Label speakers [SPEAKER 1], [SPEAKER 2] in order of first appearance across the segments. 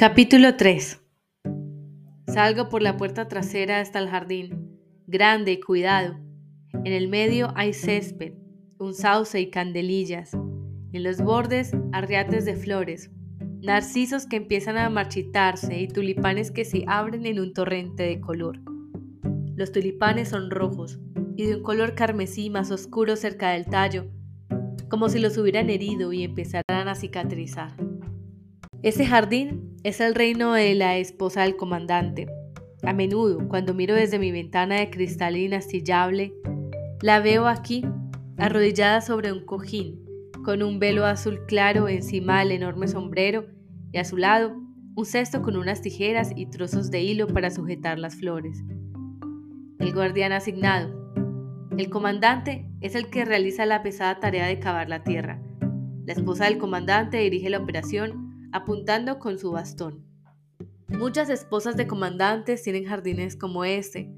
[SPEAKER 1] Capítulo 3 Salgo por la puerta trasera hasta el jardín, grande y cuidado. En el medio hay césped, un sauce y candelillas. En los bordes, arriates de flores, narcisos que empiezan a marchitarse y tulipanes que se abren en un torrente de color. Los tulipanes son rojos y de un color carmesí más oscuro cerca del tallo, como si los hubieran herido y empezaran a cicatrizar. Ese jardín es el reino de la esposa del comandante. A menudo, cuando miro desde mi ventana de cristal inastillable, la veo aquí, arrodillada sobre un cojín, con un velo azul claro encima del enorme sombrero y a su lado un cesto con unas tijeras y trozos de hilo para sujetar las flores. El guardián asignado. El comandante es el que realiza la pesada tarea de cavar la tierra. La esposa del comandante dirige la operación apuntando con su bastón. Muchas esposas de comandantes tienen jardines como este.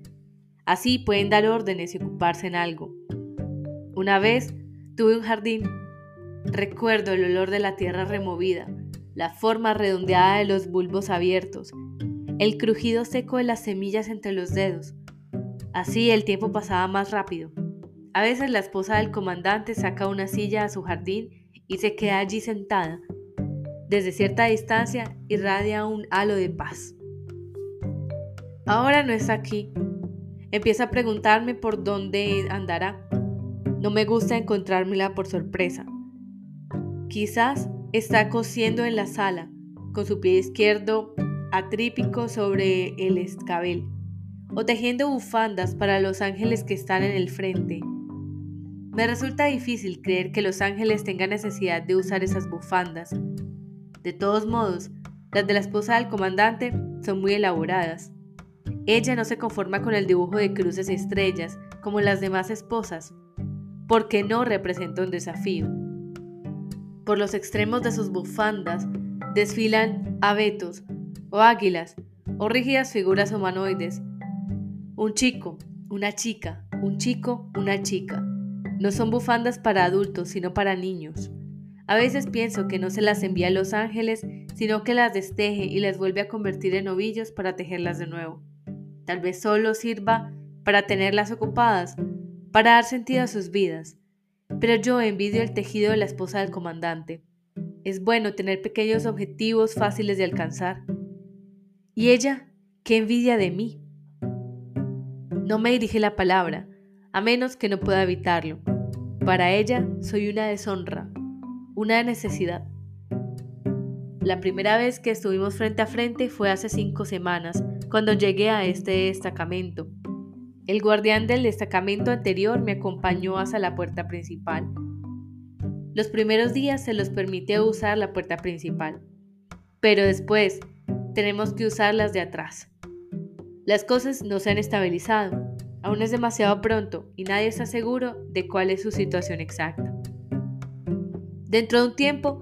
[SPEAKER 1] Así pueden dar órdenes y ocuparse en algo. Una vez tuve un jardín. Recuerdo el olor de la tierra removida, la forma redondeada de los bulbos abiertos, el crujido seco de las semillas entre los dedos. Así el tiempo pasaba más rápido. A veces la esposa del comandante saca una silla a su jardín y se queda allí sentada, desde cierta distancia irradia un halo de paz. Ahora no está aquí. Empieza a preguntarme por dónde andará. No me gusta encontrármela por sorpresa. Quizás está cosiendo en la sala, con su pie izquierdo atrípico sobre el escabel, o tejiendo bufandas para los ángeles que están en el frente. Me resulta difícil creer que los ángeles tengan necesidad de usar esas bufandas, de todos modos, las de la esposa del comandante son muy elaboradas. Ella no se conforma con el dibujo de cruces y estrellas como las demás esposas, porque no representa un desafío. Por los extremos de sus bufandas desfilan abetos o águilas o rígidas figuras humanoides. Un chico, una chica, un chico, una chica. No son bufandas para adultos, sino para niños. A veces pienso que no se las envía a los ángeles, sino que las desteje y las vuelve a convertir en ovillos para tejerlas de nuevo. Tal vez solo sirva para tenerlas ocupadas, para dar sentido a sus vidas. Pero yo envidio el tejido de la esposa del comandante. Es bueno tener pequeños objetivos fáciles de alcanzar. ¿Y ella? ¿Qué envidia de mí? No me dirige la palabra, a menos que no pueda evitarlo. Para ella soy una deshonra, una necesidad. La primera vez que estuvimos frente a frente fue hace cinco semanas, cuando llegué a este destacamento. El guardián del destacamento anterior me acompañó hasta la puerta principal. Los primeros días se los permite usar la puerta principal, pero después tenemos que usar las de atrás. Las cosas no se han estabilizado, aún es demasiado pronto y nadie está seguro de cuál es su situación exacta. Dentro de un tiempo,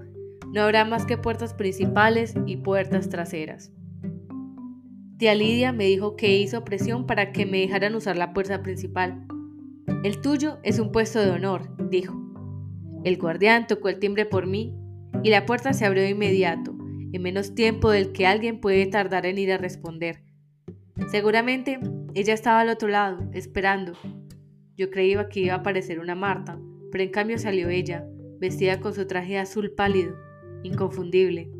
[SPEAKER 1] no habrá más que puertas principales y puertas traseras. Tía Lidia me dijo que hizo presión para que me dejaran usar la puerta principal. El tuyo es un puesto de honor, dijo. El guardián tocó el timbre por mí y la puerta se abrió de inmediato, en menos tiempo del que alguien puede tardar en ir a responder. Seguramente ella estaba al otro lado, esperando. Yo creía que iba a aparecer una Marta, pero en cambio salió ella, vestida con su traje azul pálido, inconfundible.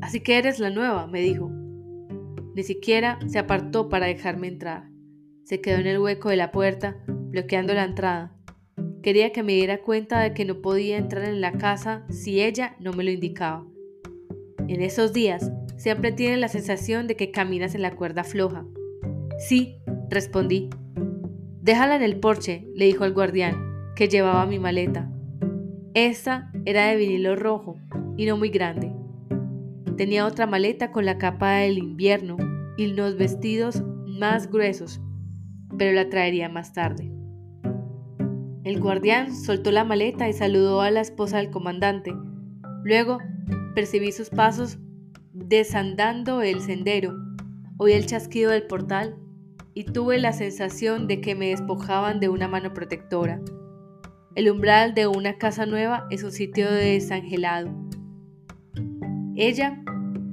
[SPEAKER 1] Así que eres la nueva, me dijo. Ni siquiera se apartó para dejarme entrar. Se quedó en el hueco de la puerta, bloqueando la entrada. Quería que me diera cuenta de que no podía entrar en la casa si ella no me lo indicaba. En esos días siempre tiene la sensación de que caminas en la cuerda floja. Sí, respondí. Déjala en el porche, le dijo el guardián, que llevaba mi maleta. Esta era de vinilo rojo y no muy grande. Tenía otra maleta con la capa del invierno y los vestidos más gruesos, pero la traería más tarde. El guardián soltó la maleta y saludó a la esposa del comandante. Luego percibí sus pasos desandando el sendero, oí el chasquido del portal y tuve la sensación de que me despojaban de una mano protectora. El umbral de una casa nueva es un sitio desangelado. Ella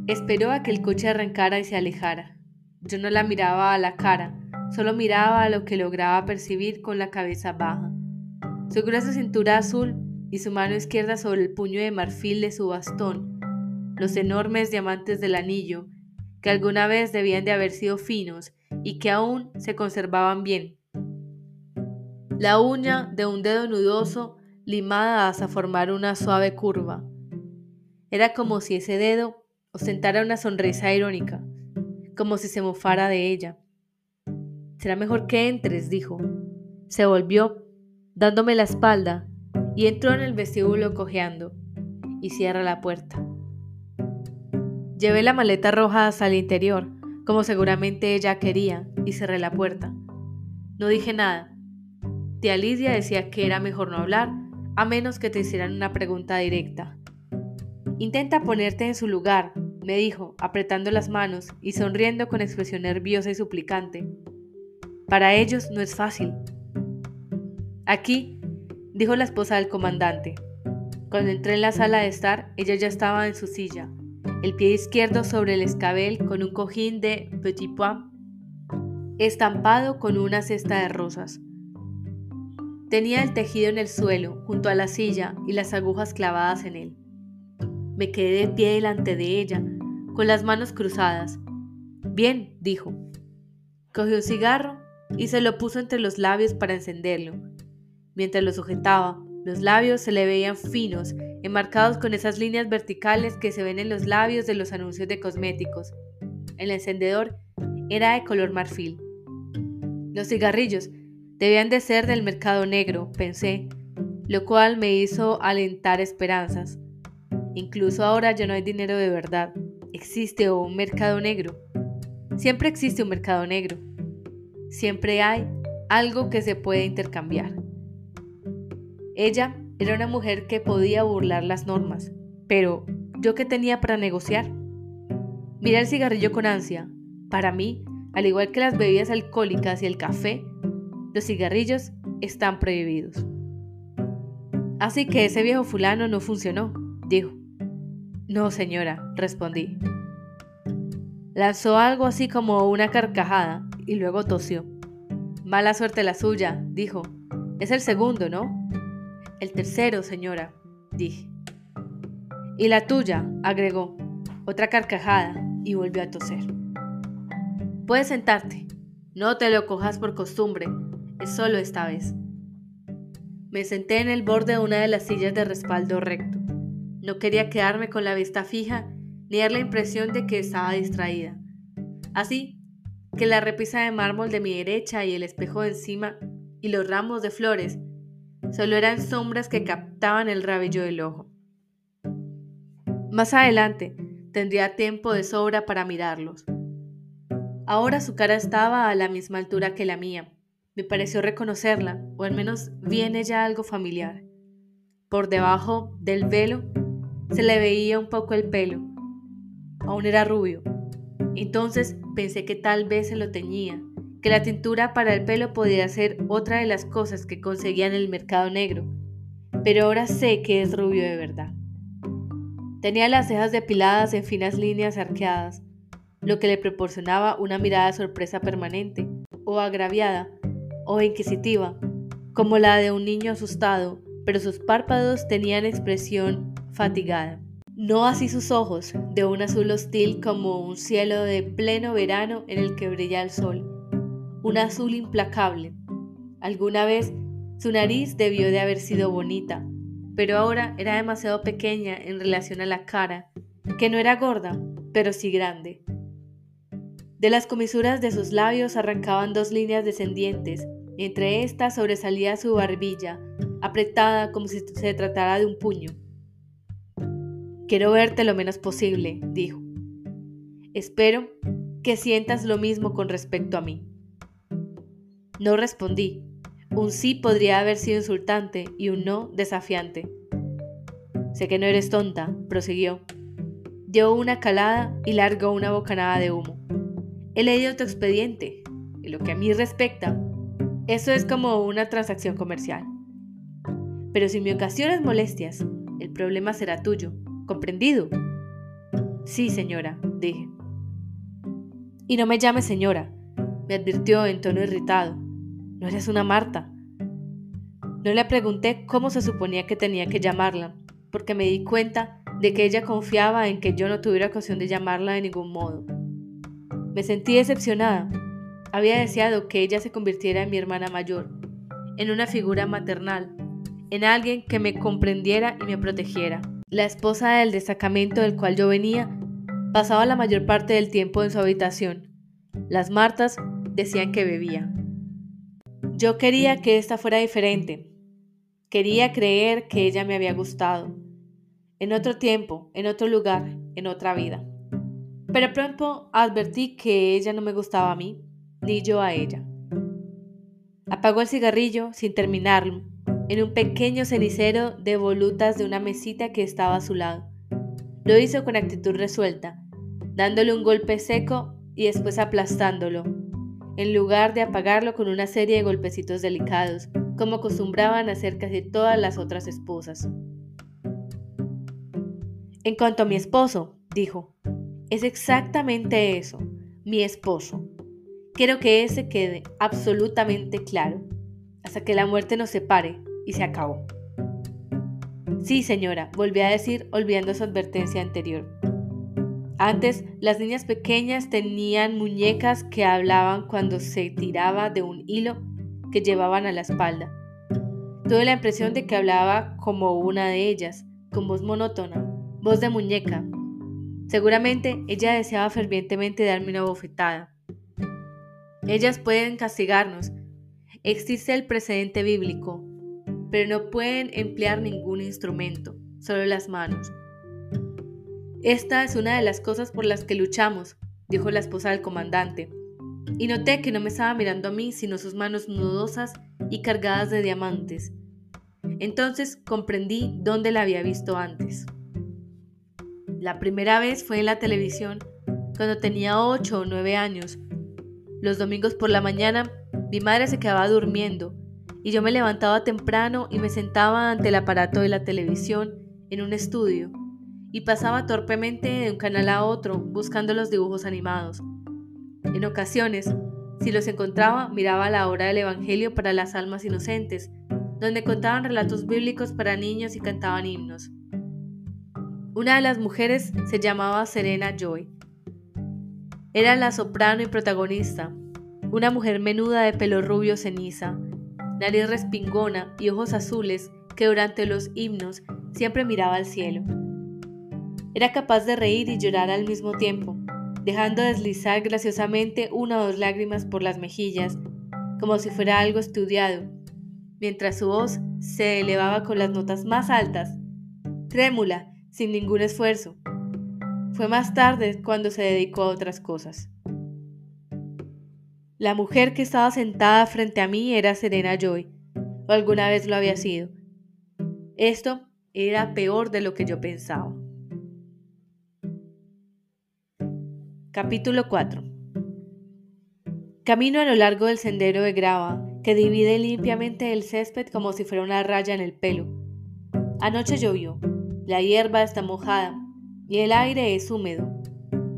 [SPEAKER 1] Esperó a que el coche arrancara y se alejara. Yo no la miraba a la cara, solo miraba a lo que lograba percibir con la cabeza baja. Su gruesa cintura azul y su mano izquierda sobre el puño de marfil de su bastón, los enormes diamantes del anillo, que alguna vez debían de haber sido finos y que aún se conservaban bien. La uña de un dedo nudoso limada hasta formar una suave curva. Era como si ese dedo ostentara una sonrisa irónica, como si se mofara de ella. Será mejor que entres, dijo. Se volvió, dándome la espalda, y entró en el vestíbulo cojeando, y cierra la puerta. Llevé la maleta roja hasta el interior, como seguramente ella quería, y cerré la puerta. No dije nada. Tía Lidia decía que era mejor no hablar, a menos que te hicieran una pregunta directa. Intenta ponerte en su lugar, me dijo, apretando las manos y sonriendo con expresión nerviosa y suplicante. Para ellos no es fácil. Aquí, dijo la esposa del comandante. Cuando entré en la sala de estar, ella ya estaba en su silla, el pie izquierdo sobre el escabel con un cojín de petit pois estampado con una cesta de rosas. Tenía el tejido en el suelo, junto a la silla y las agujas clavadas en él. Me quedé de pie delante de ella, con las manos cruzadas. Bien, dijo. Cogió un cigarro y se lo puso entre los labios para encenderlo. Mientras lo sujetaba, los labios se le veían finos, enmarcados con esas líneas verticales que se ven en los labios de los anuncios de cosméticos. El encendedor era de color marfil. Los cigarrillos debían de ser del mercado negro, pensé, lo cual me hizo alentar esperanzas. Incluso ahora ya no hay dinero de verdad. Existe un mercado negro. Siempre existe un mercado negro. Siempre hay algo que se puede intercambiar. Ella era una mujer que podía burlar las normas, pero ¿yo qué tenía para negociar? Miré el cigarrillo con ansia. Para mí, al igual que las bebidas alcohólicas y el café, los cigarrillos están prohibidos. Así que ese viejo fulano no funcionó, dijo. No, señora, respondí. Lanzó algo así como una carcajada y luego tosió. Mala suerte la suya, dijo. Es el segundo, ¿no? El tercero, señora, dije. Y la tuya, agregó. Otra carcajada y volvió a toser. Puedes sentarte. No te lo cojas por costumbre. Es solo esta vez. Me senté en el borde de una de las sillas de respaldo recto. No quería quedarme con la vista fija ni dar la impresión de que estaba distraída. Así que la repisa de mármol de mi derecha y el espejo de encima y los ramos de flores solo eran sombras que captaban el rabillo del ojo. Más adelante tendría tiempo de sobra para mirarlos. Ahora su cara estaba a la misma altura que la mía. Me pareció reconocerla, o al menos viene ya algo familiar. Por debajo del velo se le veía un poco el pelo. Aún era rubio. Entonces pensé que tal vez se lo teñía, que la tintura para el pelo podía ser otra de las cosas que conseguía en el mercado negro. Pero ahora sé que es rubio de verdad. Tenía las cejas depiladas en finas líneas arqueadas, lo que le proporcionaba una mirada de sorpresa permanente, o agraviada, o inquisitiva, como la de un niño asustado, pero sus párpados tenían expresión fatigada. No así sus ojos, de un azul hostil como un cielo de pleno verano en el que brilla el sol. Un azul implacable. Alguna vez su nariz debió de haber sido bonita, pero ahora era demasiado pequeña en relación a la cara, que no era gorda, pero sí grande. De las comisuras de sus labios arrancaban dos líneas descendientes, entre estas sobresalía su barbilla, apretada como si se tratara de un puño. Quiero verte lo menos posible, dijo. Espero que sientas lo mismo con respecto a mí. No respondí. Un sí podría haber sido insultante y un no desafiante. Sé que no eres tonta, prosiguió. Dio una calada y largó una bocanada de humo. He leído tu expediente. Y lo que a mí respecta, eso es como una transacción comercial. Pero si me ocasionas molestias, el problema será tuyo. ¿Comprendido? Sí, señora, dije. Y no me llame señora, me advirtió en tono irritado. No eres una Marta. No le pregunté cómo se suponía que tenía que llamarla, porque me di cuenta de que ella confiaba en que yo no tuviera ocasión de llamarla de ningún modo. Me sentí decepcionada. Había deseado que ella se convirtiera en mi hermana mayor, en una figura maternal, en alguien que me comprendiera y me protegiera. La esposa del destacamento del cual yo venía pasaba la mayor parte del tiempo en su habitación. Las Martas decían que bebía. Yo quería que esta fuera diferente. Quería creer que ella me había gustado. En otro tiempo, en otro lugar, en otra vida. Pero pronto advertí que ella no me gustaba a mí, ni yo a ella. Apagó el cigarrillo sin terminarlo, en un pequeño cenicero de volutas de una mesita que estaba a su lado. Lo hizo con actitud resuelta, dándole un golpe seco y después aplastándolo, en lugar de apagarlo con una serie de golpecitos delicados, como acostumbraban hacer casi todas las otras esposas. En cuanto a mi esposo, dijo, es exactamente eso, mi esposo. Quiero que ese quede absolutamente claro, hasta que la muerte nos separe y se acabó. Sí, señora, volví a decir olvidando su advertencia anterior. Antes, las niñas pequeñas tenían muñecas que hablaban cuando se tiraba de un hilo que llevaban a la espalda. Tuve la impresión de que hablaba como una de ellas, con voz monótona, voz de muñeca, Seguramente ella deseaba fervientemente darme una bofetada. Ellas pueden castigarnos. Existe el precedente bíblico, pero no pueden emplear ningún instrumento, solo las manos. Esta es una de las cosas por las que luchamos, dijo la esposa del comandante, y noté que no me estaba mirando a mí, sino sus manos nudosas y cargadas de diamantes. Entonces comprendí dónde la había visto antes. La primera vez fue en la televisión, cuando tenía 8 o 9 años. Los domingos por la mañana mi madre se quedaba durmiendo y yo me levantaba temprano y me sentaba ante el aparato de la televisión en un estudio y pasaba torpemente de un canal a otro buscando los dibujos animados. En ocasiones, si los encontraba, miraba la hora del Evangelio para las almas inocentes, donde contaban relatos bíblicos para niños y cantaban himnos. Una de las mujeres se llamaba Serena Joy. Era la soprano y protagonista, una mujer menuda de pelo rubio ceniza, nariz respingona y ojos azules que durante los himnos siempre miraba al cielo. Era capaz de reír y llorar al mismo tiempo, dejando deslizar graciosamente una o dos lágrimas por las mejillas, como si fuera algo estudiado, mientras su voz se elevaba con las notas más altas, trémula sin ningún esfuerzo. Fue más tarde cuando se dedicó a otras cosas. La mujer que estaba sentada frente a mí era Serena Joy, o alguna vez lo había sido. Esto era peor de lo que yo pensaba. Capítulo 4 Camino a lo largo del sendero de grava que divide limpiamente el césped como si fuera una raya en el pelo. Anoche llovió la hierba está mojada y el aire es húmedo.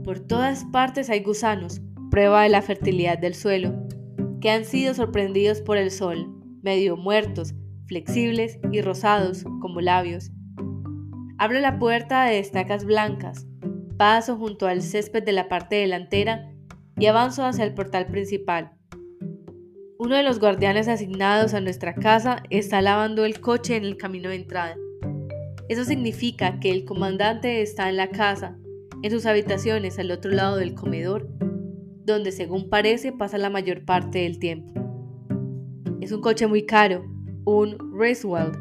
[SPEAKER 1] Por todas partes hay gusanos, prueba de la fertilidad del suelo, que han sido sorprendidos por el sol, medio muertos, flexibles y rosados como labios. Abro la puerta de estacas blancas, paso junto al césped de la parte delantera y avanzo hacia el portal principal. Uno de los guardianes asignados a nuestra casa está lavando el coche en el camino de entrada. Eso significa que el comandante está en la casa, en sus habitaciones al otro lado del comedor, donde según parece pasa la mayor parte del tiempo. Es un coche muy caro, un Racewald,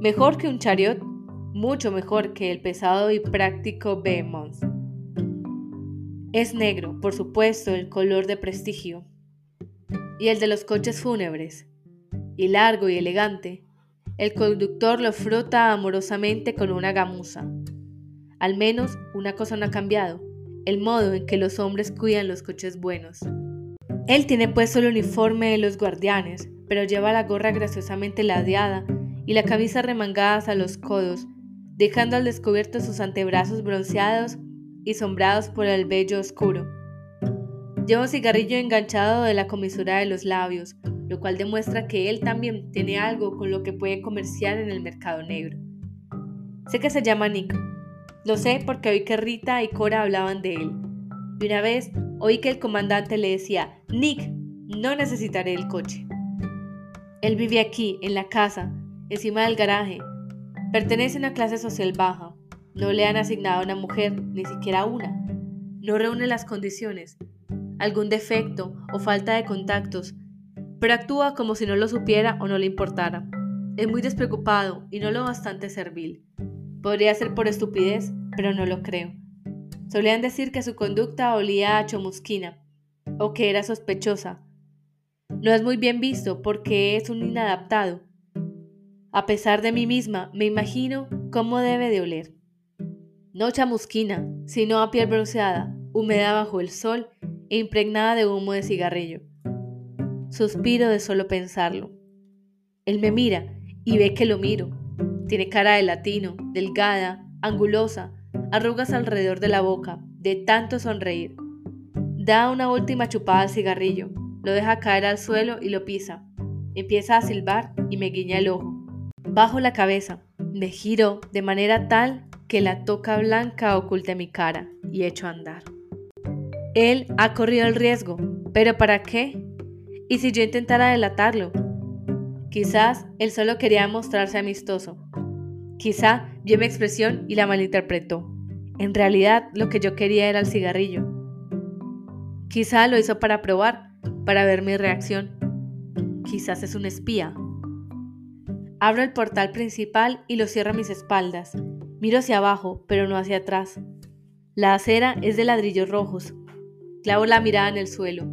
[SPEAKER 1] mejor que un Chariot, mucho mejor que el pesado y práctico Behemoth. Es negro, por supuesto, el color de prestigio, y el de los coches fúnebres, y largo y elegante, el conductor lo frota amorosamente con una gamuza. Al menos una cosa no ha cambiado, el modo en que los hombres cuidan los coches buenos. Él tiene puesto el uniforme de los guardianes, pero lleva la gorra graciosamente ladeada y la camisa remangada a los codos, dejando al descubierto sus antebrazos bronceados y sombrados por el vello oscuro. Lleva un cigarrillo enganchado de la comisura de los labios, lo cual demuestra que él también tiene algo con lo que puede comerciar en el mercado negro. Sé que se llama Nick. Lo sé porque oí que Rita y Cora hablaban de él. Y una vez oí que el comandante le decía, Nick, no necesitaré el coche. Él vive aquí, en la casa, encima del garaje. Pertenece a una clase social baja. No le han asignado a una mujer, ni siquiera una. No reúne las condiciones, algún defecto o falta de contactos, pero actúa como si no lo supiera o no le importara. Es muy despreocupado y no lo bastante servil. Podría ser por estupidez, pero no lo creo. Solían decir que su conducta olía a chomusquina o que era sospechosa. No es muy bien visto porque es un inadaptado. A pesar de mí misma, me imagino cómo debe de oler. No chamusquina, sino a piel bronceada, húmeda bajo el sol e impregnada de humo de cigarrillo. Suspiro de solo pensarlo. Él me mira y ve que lo miro. Tiene cara de latino, delgada, angulosa, arrugas alrededor de la boca, de tanto sonreír. Da una última chupada al cigarrillo, lo deja caer al suelo y lo pisa. Empieza a silbar y me guiña el ojo. Bajo la cabeza, me giro de manera tal que la toca blanca oculte mi cara y echo a andar. Él ha corrido el riesgo, pero ¿para qué? ¿Y si yo intentara delatarlo? Quizás él solo quería mostrarse amistoso, Quizá vio mi expresión y la malinterpretó. En realidad lo que yo quería era el cigarrillo. Quizá lo hizo para probar, para ver mi reacción. Quizás es un espía. Abro el portal principal y lo cierro a mis espaldas. Miro hacia abajo, pero no hacia atrás. La acera es de ladrillos rojos. Clavo la mirada en el suelo,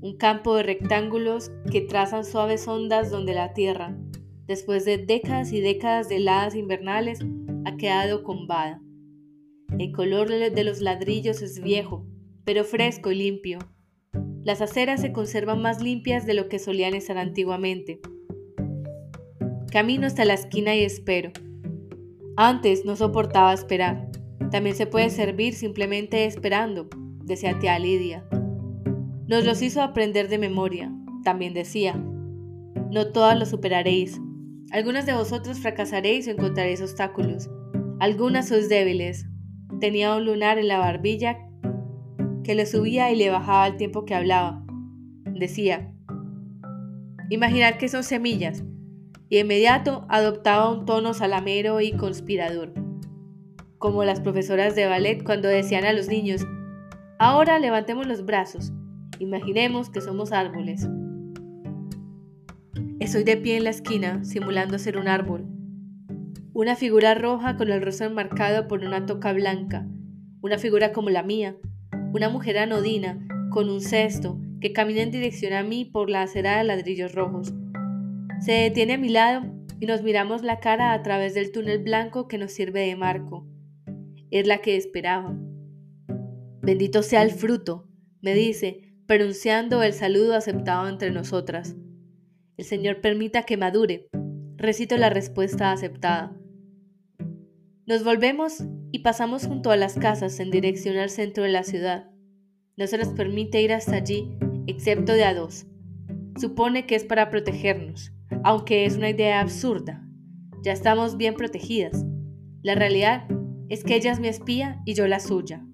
[SPEAKER 1] un campo de rectángulos que trazan suaves ondas donde la tierra, después de décadas y décadas de heladas invernales, ha quedado combada. El color de los ladrillos es viejo, pero fresco y limpio. Las aceras se conservan más limpias de lo que solían estar antiguamente. Camino hasta la esquina y espero. Antes no soportaba esperar. También se puede servir simplemente esperando, decía tía Lidia. Nos los hizo aprender de memoria, también decía. No todas lo superaréis, algunas de vosotros fracasaréis o encontraréis obstáculos. Algunas sois débiles. Tenía un lunar en la barbilla que le subía y le bajaba al tiempo que hablaba. Decía, imaginad que son semillas, y de inmediato adoptaba un tono salamero y conspirador, como las profesoras de ballet cuando decían a los niños, ahora levantemos los brazos, imaginemos que somos árboles. Estoy de pie en la esquina, simulando ser un árbol. Una figura roja con el rostro enmarcado por una toca blanca. Una figura como la mía. Una mujer anodina, con un cesto, que camina en dirección a mí por la acera de ladrillos rojos. Se detiene a mi lado y nos miramos la cara a través del túnel blanco que nos sirve de marco. Es la que esperaba. Bendito sea el fruto, me dice, pronunciando el saludo aceptado entre nosotras. El Señor permita que madure. Recito la respuesta aceptada. Nos volvemos y pasamos junto a las casas en dirección al centro de la ciudad. No se nos permite ir hasta allí, excepto de a dos. Supone que es para protegernos, aunque es una idea absurda. Ya estamos bien protegidas. La realidad es que ella es mi espía y yo la suya.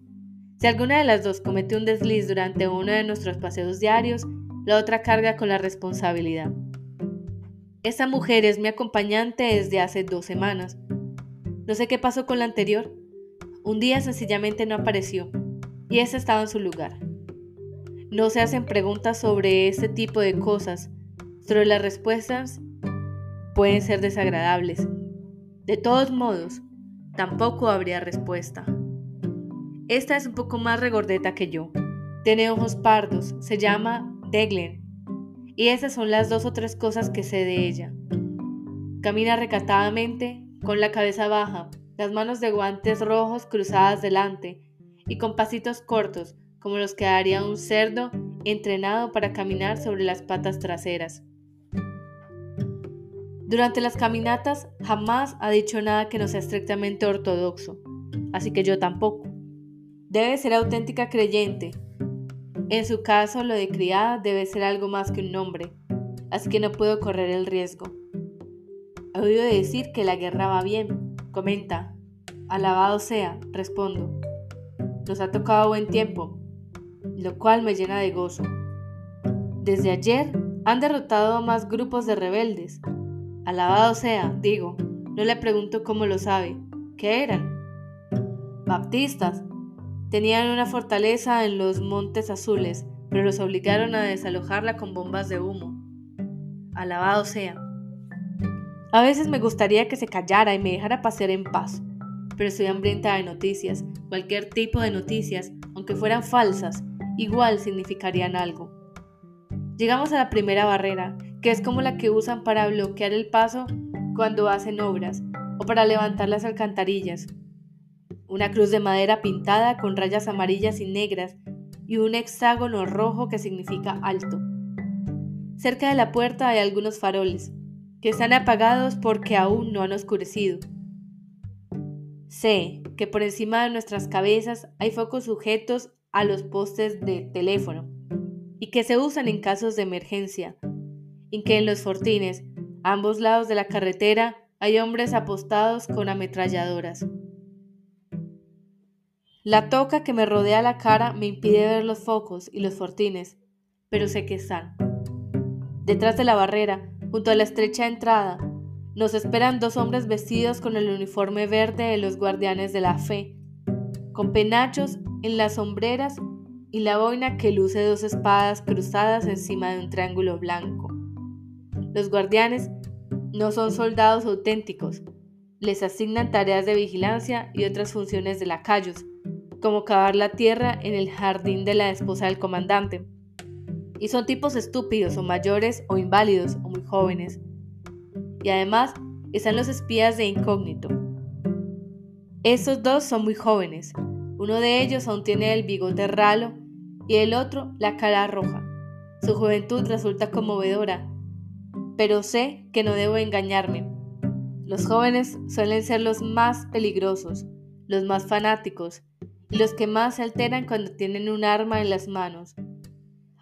[SPEAKER 1] Si alguna de las dos comete un desliz durante uno de nuestros paseos diarios, la otra carga con la responsabilidad. Esa mujer es mi acompañante desde hace dos semanas. No sé qué pasó con la anterior. Un día sencillamente no apareció y esa estaba en su lugar. No se hacen preguntas sobre este tipo de cosas, pero las respuestas pueden ser desagradables. De todos modos, tampoco habría respuesta. Esta es un poco más regordeta que yo. Tiene ojos pardos, se llama Deglen y esas son las dos o tres cosas que sé de ella. Camina recatadamente, con la cabeza baja, las manos de guantes rojos cruzadas delante y con pasitos cortos, como los que haría un cerdo entrenado para caminar sobre las patas traseras. Durante las caminatas jamás ha dicho nada que no sea estrictamente ortodoxo, así que yo tampoco. Debe ser auténtica creyente. En su caso, lo de criada debe ser algo más que un nombre, así que no puedo correr el riesgo. He oído decir que la guerra va bien, comenta. Alabado sea, respondo. Nos ha tocado buen tiempo, lo cual me llena de gozo. Desde ayer han derrotado a más grupos de rebeldes. Alabado sea, digo, no le pregunto cómo lo sabe. ¿Qué eran? Baptistas. Tenían una fortaleza en los Montes Azules, pero los obligaron a desalojarla con bombas de humo. Alabado sea. A veces me gustaría que se callara y me dejara pasear en paz, pero estoy hambrienta de noticias. Cualquier tipo de noticias, aunque fueran falsas, igual significarían algo. Llegamos a la primera barrera, que es como la que usan para bloquear el paso cuando hacen obras o para levantar las alcantarillas. Una cruz de madera pintada con rayas amarillas y negras y un hexágono rojo que significa alto. Cerca de la puerta hay algunos faroles, que están apagados porque aún no han oscurecido. Sé que por encima de nuestras cabezas hay focos sujetos a los postes de teléfono y que se usan en casos de emergencia, y que en los fortines, a ambos lados de la carretera, hay hombres apostados con ametralladoras. La toca que me rodea la cara me impide ver los focos y los fortines, pero sé que están. Detrás de la barrera, junto a la estrecha entrada, nos esperan dos hombres vestidos con el uniforme verde de los guardianes de la fe, con penachos en las sombreras y la boina que luce dos espadas cruzadas encima de un triángulo blanco. Los guardianes no son soldados auténticos, les asignan tareas de vigilancia y otras funciones de lacayos, como cavar la tierra en el jardín de la esposa del comandante. Y son tipos estúpidos o mayores o inválidos o muy jóvenes. Y además están los espías de incógnito. Estos dos son muy jóvenes, uno de ellos aún tiene el bigote ralo y el otro la cara roja. Su juventud resulta conmovedora, pero sé que no debo engañarme. Los jóvenes suelen ser los más peligrosos, los más fanáticos los que más se alteran cuando tienen un arma en las manos.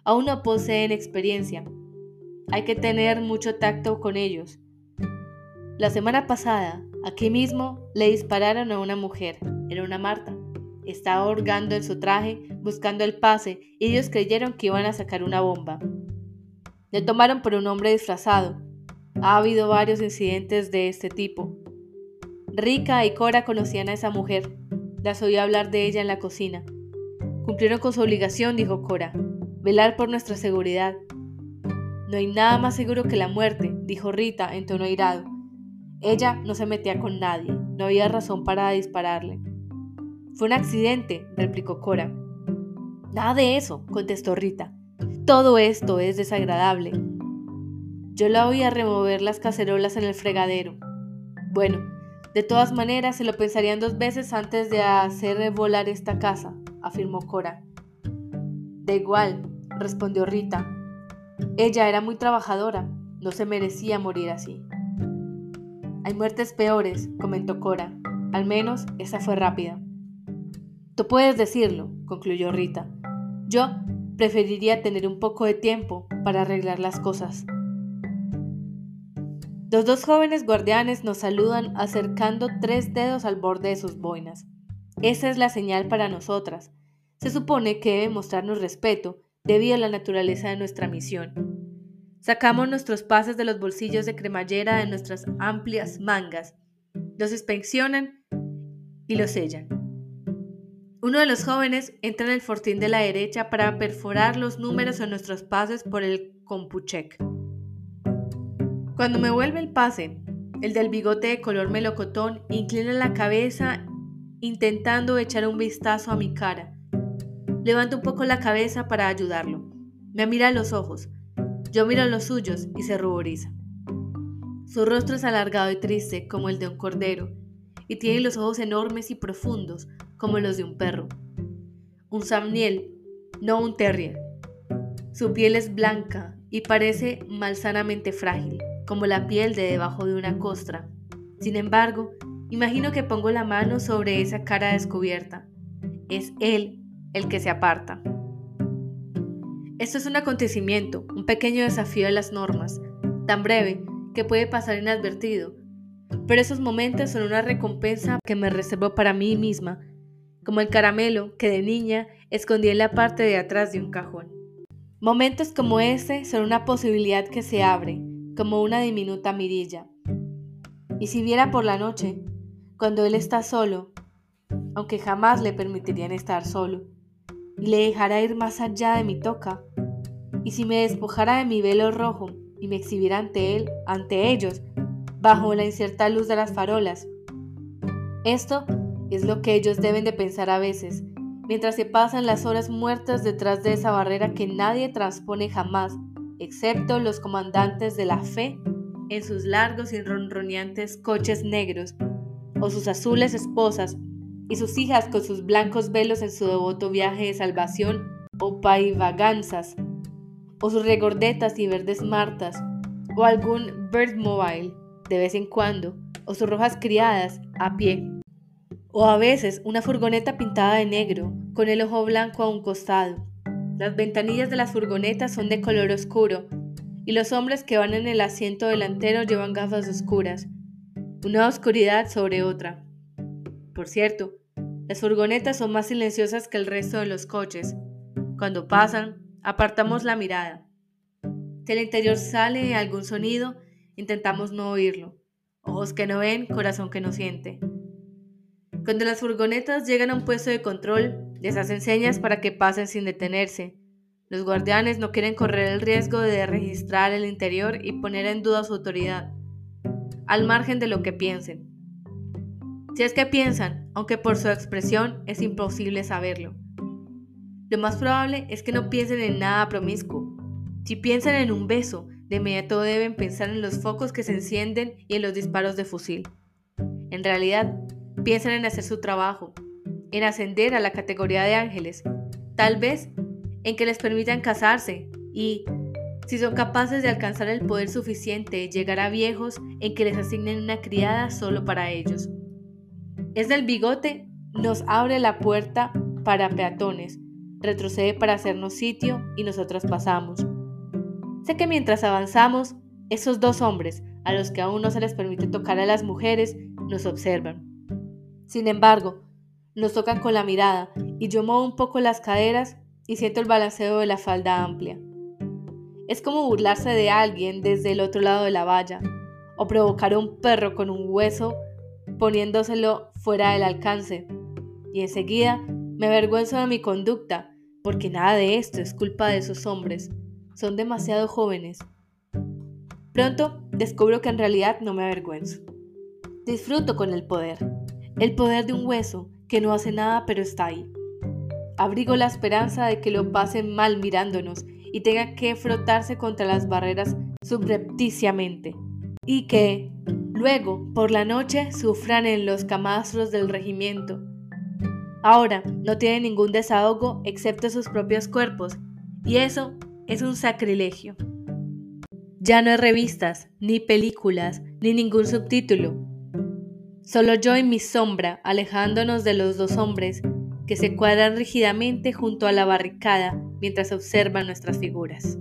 [SPEAKER 1] Aún no poseen experiencia. Hay que tener mucho tacto con ellos. La semana pasada, aquí mismo, le dispararon a una mujer. Era una Marta. Estaba hurgando en su traje, buscando el pase, y ellos creyeron que iban a sacar una bomba. Le tomaron por un hombre disfrazado. Ha habido varios incidentes de este tipo. Rika y Cora conocían a esa mujer. Las oí hablar de ella en la cocina. Cumplieron con su obligación, dijo Cora, velar por nuestra seguridad. No hay nada más seguro que la muerte, dijo Rita en tono airado. Ella no se metía con nadie, no había razón para dispararle. Fue un accidente, replicó Cora. Nada de eso, contestó Rita. Todo esto es desagradable. Yo la oía remover las cacerolas en el fregadero. Bueno, de todas maneras se lo pensarían dos veces antes de hacer volar esta casa, afirmó Cora. Da igual, respondió Rita. Ella era muy trabajadora, no se merecía morir así. Hay muertes peores, comentó Cora. Al menos esa fue rápida. Tú puedes decirlo, concluyó Rita. Yo preferiría tener un poco de tiempo para arreglar las cosas. Los dos jóvenes guardianes nos saludan acercando tres dedos al borde de sus boinas. Esa es la señal para nosotras. Se supone que debe mostrarnos respeto debido a la naturaleza de nuestra misión. Sacamos nuestros pases de los bolsillos de cremallera de nuestras amplias mangas, los inspeccionan y los sellan. Uno de los jóvenes entra en el fortín de la derecha para perforar los números en nuestros pases por el compucheck. Cuando me vuelve el pase, el del bigote de color melocotón inclina la cabeza intentando echar un vistazo a mi cara. Levanto un poco la cabeza para ayudarlo. Me mira a los ojos. Yo miro a los suyos y se ruboriza. Su rostro es alargado y triste como el de un cordero, y tiene los ojos enormes y profundos como los de un perro. Un samniel, no un terrier. Su piel es blanca y parece malsanamente frágil, como la piel de debajo de una costra. Sin embargo, imagino que pongo la mano sobre esa cara descubierta. es él el que se aparta. Esto es un acontecimiento, un pequeño desafío de las normas, tan breve que puede pasar inadvertido, pero esos momentos son una recompensa que me reservo para mí misma, como el caramelo que de niña escondí en la parte de atrás de un cajón. Momentos como ese son una posibilidad que se abre, como una diminuta mirilla. Y si viera por la noche, cuando él está solo, aunque jamás le permitirían estar solo, y le dejara ir más allá de mi toca, y si me despojara de mi velo rojo y me exhibiera ante él, ante ellos, bajo la incierta luz de las farolas. Esto es lo que ellos deben de pensar a veces, mientras se pasan las horas muertas detrás de esa barrera que nadie transpone jamás, excepto los comandantes de la fe en sus largos y ronroneantes coches negros, o sus azules esposas, y sus hijas con sus blancos velos en su devoto viaje de salvación o paivaganzas, o sus regordetas y verdes martas, o algún birdmobile de vez en cuando, o sus rojas criadas a pie o a veces una furgoneta pintada de negro, con el ojo blanco a un costado. Las ventanillas de las furgonetas son de color oscuro, y los hombres que van en el asiento delantero llevan gafas oscuras, una oscuridad sobre otra. Por cierto, las furgonetas son más silenciosas que el resto de los coches. Cuando pasan, apartamos la mirada. Si el interior sale algún sonido, intentamos no oírlo. Ojos que no ven, corazón que no siente. Cuando las furgonetas llegan a un puesto de control, les hacen señas para que pasen sin detenerse. Los guardianes no quieren correr el riesgo de registrar el interior y poner en duda su autoridad, al margen de lo que piensen. Si es que piensan, aunque por su expresión es imposible saberlo. Lo más probable es que no piensen en nada promiscuo. Si piensan en un beso, de inmediato deben pensar en los focos que se encienden y en los disparos de fusil. En realidad, piensan en hacer su trabajo, en ascender a la categoría de ángeles, tal vez en que les permitan casarse y, si son capaces de alcanzar el poder suficiente, llegar a viejos en que les asignen una criada solo para ellos. Es del bigote, nos abre la puerta para peatones, retrocede para hacernos sitio y nosotros pasamos. Sé que mientras avanzamos, esos dos hombres, a los que aún no se les permite tocar a las mujeres, nos observan. Sin embargo, nos tocan con la mirada y yo muevo un poco las caderas y siento el balanceo de la falda amplia. Es como burlarse de alguien desde el otro lado de la valla o provocar a un perro con un hueso poniéndoselo fuera del alcance. Y enseguida me avergüenzo de mi conducta porque nada de esto es culpa de esos hombres. Son demasiado jóvenes. Pronto descubro que en realidad no me avergüenzo. Disfruto con el poder el poder de un hueso que no hace nada pero está ahí. Abrigo la esperanza de que lo pasen mal mirándonos y tenga que frotarse contra las barreras subrepticiamente y que, luego, por la noche, sufran en los camastros del regimiento. Ahora no tienen ningún desahogo excepto sus propios cuerpos, y eso es un sacrilegio. Ya no hay revistas, ni películas, ni ningún subtítulo. Solo yo y mi sombra, alejándonos de los dos hombres que se cuadran rígidamente junto a la barricada mientras observan nuestras figuras.